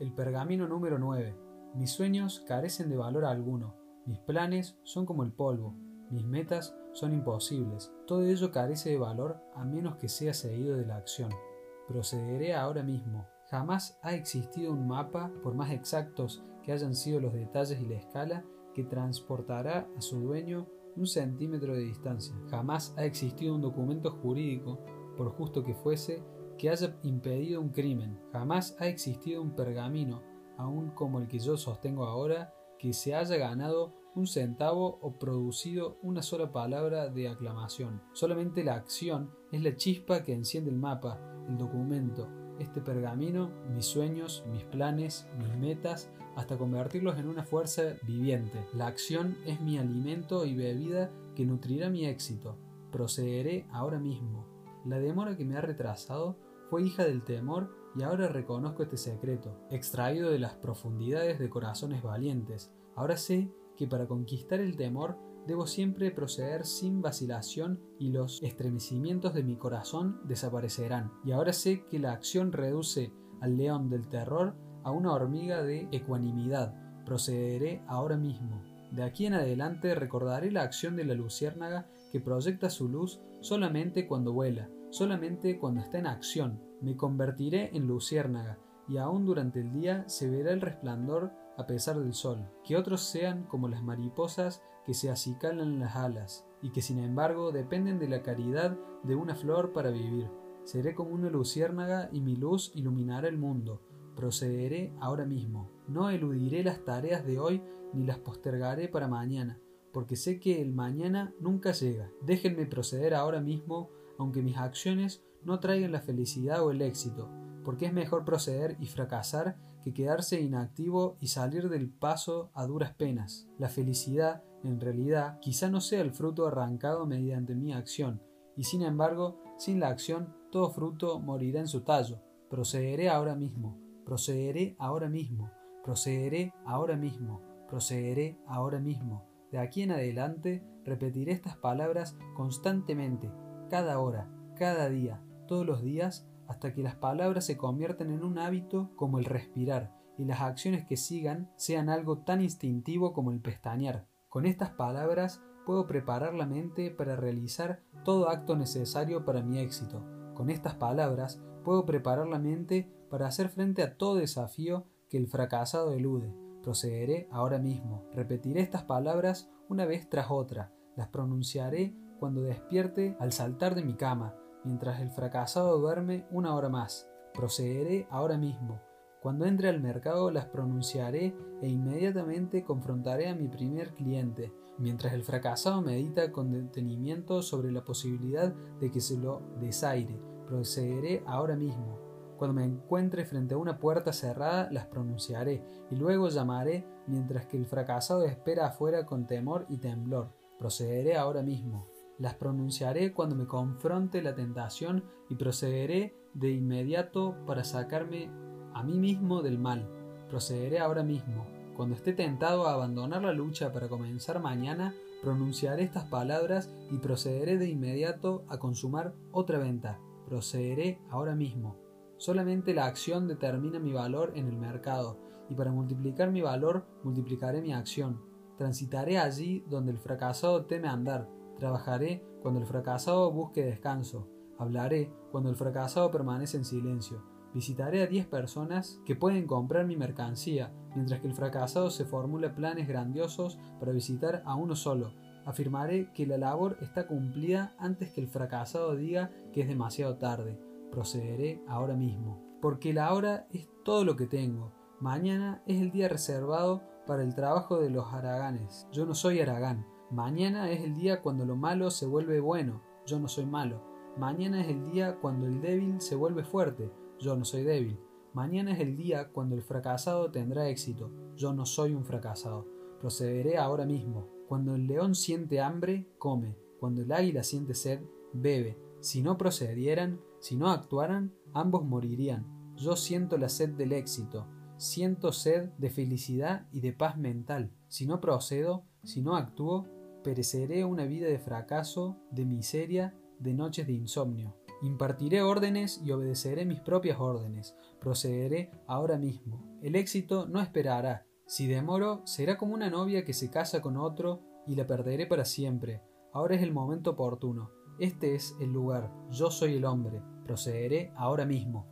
El pergamino número 9. Mis sueños carecen de valor alguno. Mis planes son como el polvo. Mis metas son imposibles. Todo ello carece de valor a menos que sea seguido de la acción. Procederé ahora mismo. Jamás ha existido un mapa, por más exactos que hayan sido los detalles y la escala, que transportará a su dueño un centímetro de distancia. Jamás ha existido un documento jurídico, por justo que fuese, que haya impedido un crimen. Jamás ha existido un pergamino, aun como el que yo sostengo ahora, que se haya ganado un centavo o producido una sola palabra de aclamación. Solamente la acción es la chispa que enciende el mapa, el documento, este pergamino, mis sueños, mis planes, mis metas, hasta convertirlos en una fuerza viviente. La acción es mi alimento y bebida que nutrirá mi éxito. Procederé ahora mismo. La demora que me ha retrasado fue hija del temor y ahora reconozco este secreto, extraído de las profundidades de corazones valientes. Ahora sé que para conquistar el temor debo siempre proceder sin vacilación y los estremecimientos de mi corazón desaparecerán. Y ahora sé que la acción reduce al león del terror a una hormiga de ecuanimidad. Procederé ahora mismo. De aquí en adelante recordaré la acción de la luciérnaga que proyecta su luz solamente cuando vuela, solamente cuando está en acción. Me convertiré en luciérnaga y aún durante el día se verá el resplandor a pesar del sol, que otros sean como las mariposas que se acicalan las alas, y que sin embargo dependen de la caridad de una flor para vivir. Seré como una luciérnaga y mi luz iluminará el mundo. Procederé ahora mismo. No eludiré las tareas de hoy ni las postergaré para mañana, porque sé que el mañana nunca llega. Déjenme proceder ahora mismo, aunque mis acciones no traigan la felicidad o el éxito, porque es mejor proceder y fracasar que quedarse inactivo y salir del paso a duras penas. La felicidad, en realidad, quizá no sea el fruto arrancado mediante mi acción, y sin embargo, sin la acción, todo fruto morirá en su tallo. Procederé ahora mismo, procederé ahora mismo, procederé ahora mismo, procederé ahora mismo. De aquí en adelante repetiré estas palabras constantemente, cada hora, cada día, todos los días, hasta que las palabras se conviertan en un hábito como el respirar y las acciones que sigan sean algo tan instintivo como el pestañear. Con estas palabras puedo preparar la mente para realizar todo acto necesario para mi éxito. Con estas palabras puedo preparar la mente para hacer frente a todo desafío que el fracasado elude. Procederé ahora mismo. Repetiré estas palabras una vez tras otra. Las pronunciaré cuando despierte al saltar de mi cama, mientras el fracasado duerme una hora más. Procederé ahora mismo. Cuando entre al mercado las pronunciaré e inmediatamente confrontaré a mi primer cliente, mientras el fracasado medita con detenimiento sobre la posibilidad de que se lo desaire. Procederé ahora mismo. Cuando me encuentre frente a una puerta cerrada, las pronunciaré y luego llamaré mientras que el fracasado espera afuera con temor y temblor. Procederé ahora mismo las pronunciaré cuando me confronte la tentación y procederé de inmediato para sacarme a mí mismo del mal. Procederé ahora mismo. Cuando esté tentado a abandonar la lucha para comenzar mañana, pronunciaré estas palabras y procederé de inmediato a consumar otra venta. Procederé ahora mismo. Solamente la acción determina mi valor en el mercado, y para multiplicar mi valor multiplicaré mi acción. Transitaré allí donde el fracasado teme andar, Trabajaré cuando el fracasado busque descanso. Hablaré cuando el fracasado permanece en silencio. Visitaré a 10 personas que pueden comprar mi mercancía, mientras que el fracasado se formula planes grandiosos para visitar a uno solo. Afirmaré que la labor está cumplida antes que el fracasado diga que es demasiado tarde. Procederé ahora mismo. Porque la hora es todo lo que tengo. Mañana es el día reservado para el trabajo de los haraganes. Yo no soy haragán. Mañana es el día cuando lo malo se vuelve bueno, yo no soy malo. Mañana es el día cuando el débil se vuelve fuerte, yo no soy débil. Mañana es el día cuando el fracasado tendrá éxito, yo no soy un fracasado. Procederé ahora mismo. Cuando el león siente hambre, come. Cuando el águila siente sed, bebe. Si no procedieran, si no actuaran, ambos morirían. Yo siento la sed del éxito, siento sed de felicidad y de paz mental. Si no procedo, si no actúo, pereceré una vida de fracaso, de miseria, de noches de insomnio. Impartiré órdenes y obedeceré mis propias órdenes. Procederé ahora mismo. El éxito no esperará. Si demoro, será como una novia que se casa con otro y la perderé para siempre. Ahora es el momento oportuno. Este es el lugar, yo soy el hombre, procederé ahora mismo.